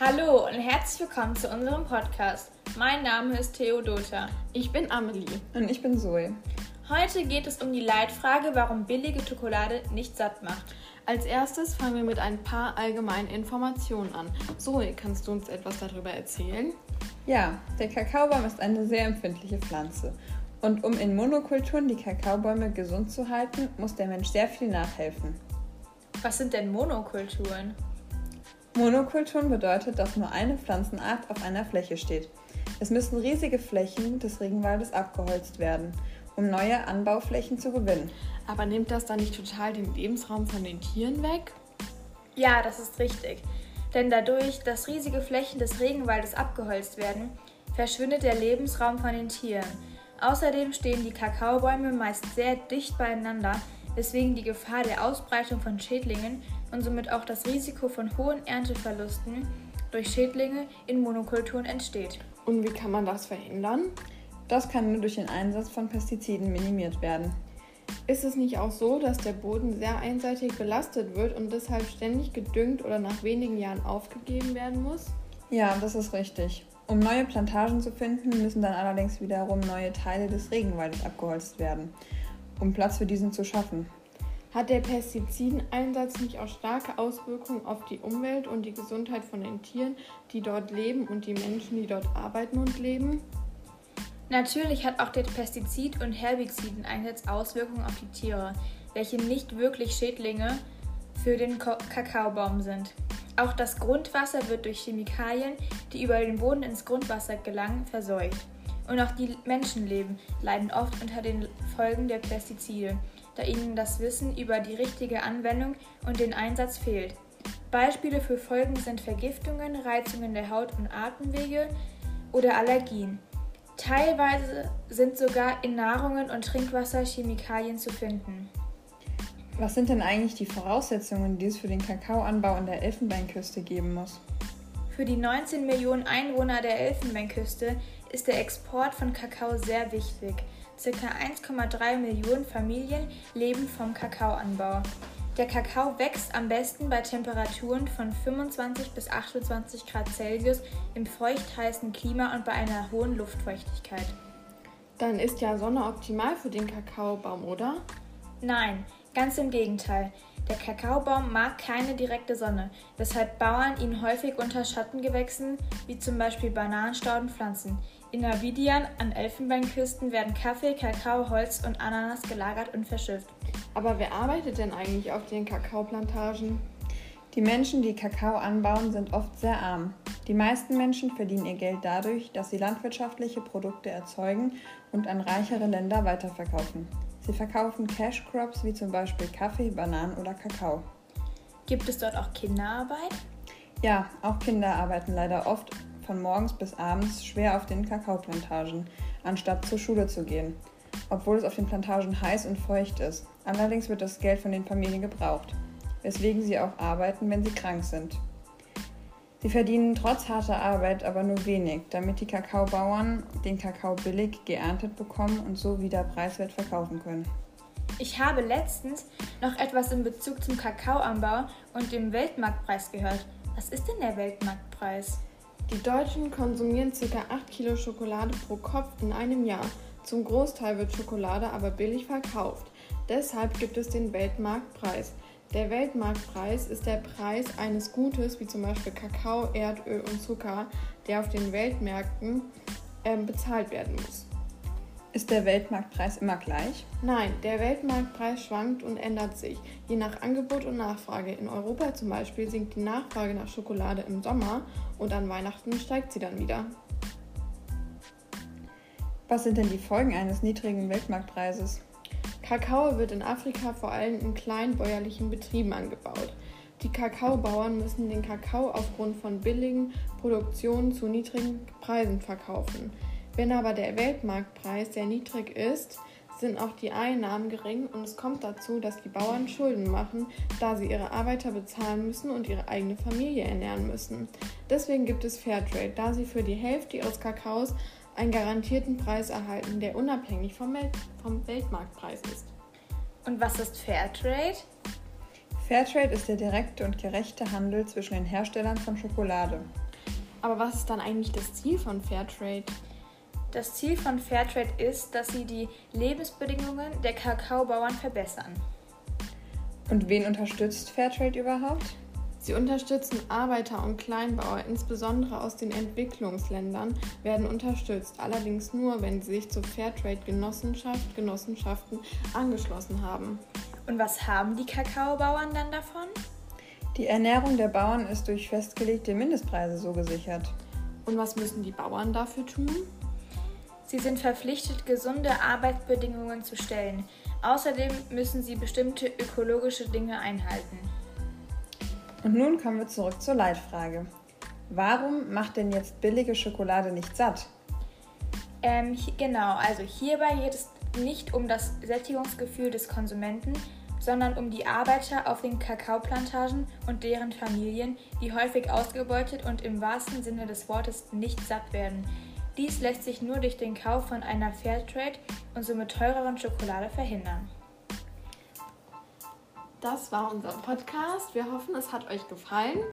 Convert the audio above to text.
Hallo und herzlich willkommen zu unserem Podcast. Mein Name ist Theodota. Ich bin Amelie. Und ich bin Zoe. Heute geht es um die Leitfrage, warum billige Schokolade nicht satt macht. Als erstes fangen wir mit ein paar allgemeinen Informationen an. Zoe, kannst du uns etwas darüber erzählen? Ja, der Kakaobaum ist eine sehr empfindliche Pflanze. Und um in Monokulturen die Kakaobäume gesund zu halten, muss der Mensch sehr viel nachhelfen. Was sind denn Monokulturen? Monokulturen bedeutet, dass nur eine Pflanzenart auf einer Fläche steht. Es müssen riesige Flächen des Regenwaldes abgeholzt werden, um neue Anbauflächen zu gewinnen. Aber nimmt das dann nicht total den Lebensraum von den Tieren weg? Ja, das ist richtig. Denn dadurch, dass riesige Flächen des Regenwaldes abgeholzt werden, verschwindet der Lebensraum von den Tieren. Außerdem stehen die Kakaobäume meist sehr dicht beieinander, weswegen die Gefahr der Ausbreitung von Schädlingen und somit auch das Risiko von hohen Ernteverlusten durch Schädlinge in Monokulturen entsteht. Und wie kann man das verhindern? Das kann nur durch den Einsatz von Pestiziden minimiert werden. Ist es nicht auch so, dass der Boden sehr einseitig belastet wird und deshalb ständig gedüngt oder nach wenigen Jahren aufgegeben werden muss? Ja, das ist richtig. Um neue Plantagen zu finden, müssen dann allerdings wiederum neue Teile des Regenwaldes abgeholzt werden, um Platz für diesen zu schaffen. Hat der Pestizideneinsatz nicht auch starke Auswirkungen auf die Umwelt und die Gesundheit von den Tieren, die dort leben und die Menschen, die dort arbeiten und leben? Natürlich hat auch der Pestizid- und Herbizideneinsatz Auswirkungen auf die Tiere, welche nicht wirklich Schädlinge für den Kakaobaum sind. Auch das Grundwasser wird durch Chemikalien, die über den Boden ins Grundwasser gelangen, verseucht. Und auch die Menschenleben leiden oft unter den Folgen der Pestizide da ihnen das Wissen über die richtige Anwendung und den Einsatz fehlt. Beispiele für Folgen sind Vergiftungen, Reizungen der Haut und Atemwege oder Allergien. Teilweise sind sogar in Nahrungen und Trinkwasser Chemikalien zu finden. Was sind denn eigentlich die Voraussetzungen, die es für den Kakaoanbau an der Elfenbeinküste geben muss? Für die 19 Millionen Einwohner der Elfenbeinküste ist der Export von Kakao sehr wichtig. Circa 1,3 Millionen Familien leben vom Kakaoanbau. Der Kakao wächst am besten bei Temperaturen von 25 bis 28 Grad Celsius im feuchtheißen Klima und bei einer hohen Luftfeuchtigkeit. Dann ist ja Sonne optimal für den Kakaobaum, oder? Nein, ganz im Gegenteil. Der Kakaobaum mag keine direkte Sonne, weshalb Bauern ihn häufig unter Schattengewächsen wie zum Beispiel Bananenstauden pflanzen. In Navidian an Elfenbeinküsten werden Kaffee, Kakao, Holz und Ananas gelagert und verschifft. Aber wer arbeitet denn eigentlich auf den Kakaoplantagen? Die Menschen, die Kakao anbauen, sind oft sehr arm. Die meisten Menschen verdienen ihr Geld dadurch, dass sie landwirtschaftliche Produkte erzeugen und an reichere Länder weiterverkaufen. Sie verkaufen Cash Crops wie zum Beispiel Kaffee, Bananen oder Kakao. Gibt es dort auch Kinderarbeit? Ja, auch Kinder arbeiten leider oft von morgens bis abends schwer auf den Kakaoplantagen, anstatt zur Schule zu gehen, obwohl es auf den Plantagen heiß und feucht ist. Allerdings wird das Geld von den Familien gebraucht, weswegen sie auch arbeiten, wenn sie krank sind. Sie verdienen trotz harter Arbeit aber nur wenig, damit die Kakaobauern den Kakao billig geerntet bekommen und so wieder preiswert verkaufen können. Ich habe letztens noch etwas in Bezug zum Kakaoanbau und dem Weltmarktpreis gehört. Was ist denn der Weltmarktpreis? Die Deutschen konsumieren ca. 8 Kilo Schokolade pro Kopf in einem Jahr. Zum Großteil wird Schokolade aber billig verkauft. Deshalb gibt es den Weltmarktpreis. Der Weltmarktpreis ist der Preis eines Gutes wie zum Beispiel Kakao, Erdöl und Zucker, der auf den Weltmärkten äh, bezahlt werden muss. Ist der Weltmarktpreis immer gleich? Nein, der Weltmarktpreis schwankt und ändert sich, je nach Angebot und Nachfrage. In Europa zum Beispiel sinkt die Nachfrage nach Schokolade im Sommer und an Weihnachten steigt sie dann wieder. Was sind denn die Folgen eines niedrigen Weltmarktpreises? Kakao wird in Afrika vor allem in kleinbäuerlichen Betrieben angebaut. Die Kakaobauern müssen den Kakao aufgrund von billigen Produktionen zu niedrigen Preisen verkaufen. Wenn aber der Weltmarktpreis sehr niedrig ist, sind auch die Einnahmen gering und es kommt dazu, dass die Bauern Schulden machen, da sie ihre Arbeiter bezahlen müssen und ihre eigene Familie ernähren müssen. Deswegen gibt es Fairtrade, da sie für die Hälfte ihres Kakaos einen garantierten Preis erhalten, der unabhängig vom, Welt vom Weltmarktpreis ist. Und was ist Fairtrade? Fairtrade ist der direkte und gerechte Handel zwischen den Herstellern von Schokolade. Aber was ist dann eigentlich das Ziel von Fairtrade? Das Ziel von Fairtrade ist, dass sie die Lebensbedingungen der Kakaobauern verbessern. Und wen unterstützt Fairtrade überhaupt? Sie unterstützen Arbeiter und Kleinbauer, insbesondere aus den Entwicklungsländern, werden unterstützt, allerdings nur, wenn sie sich zur Fairtrade-Genossenschaft, Genossenschaften angeschlossen haben. Und was haben die Kakaobauern dann davon? Die Ernährung der Bauern ist durch festgelegte Mindestpreise so gesichert. Und was müssen die Bauern dafür tun? Sie sind verpflichtet, gesunde Arbeitsbedingungen zu stellen. Außerdem müssen sie bestimmte ökologische Dinge einhalten. Und nun kommen wir zurück zur Leitfrage. Warum macht denn jetzt billige Schokolade nicht satt? Ähm, genau, also hierbei geht es nicht um das Sättigungsgefühl des Konsumenten, sondern um die Arbeiter auf den Kakaoplantagen und deren Familien, die häufig ausgebeutet und im wahrsten Sinne des Wortes nicht satt werden. Dies lässt sich nur durch den Kauf von einer Fairtrade und somit teureren Schokolade verhindern. Das war unser Podcast. Wir hoffen, es hat euch gefallen.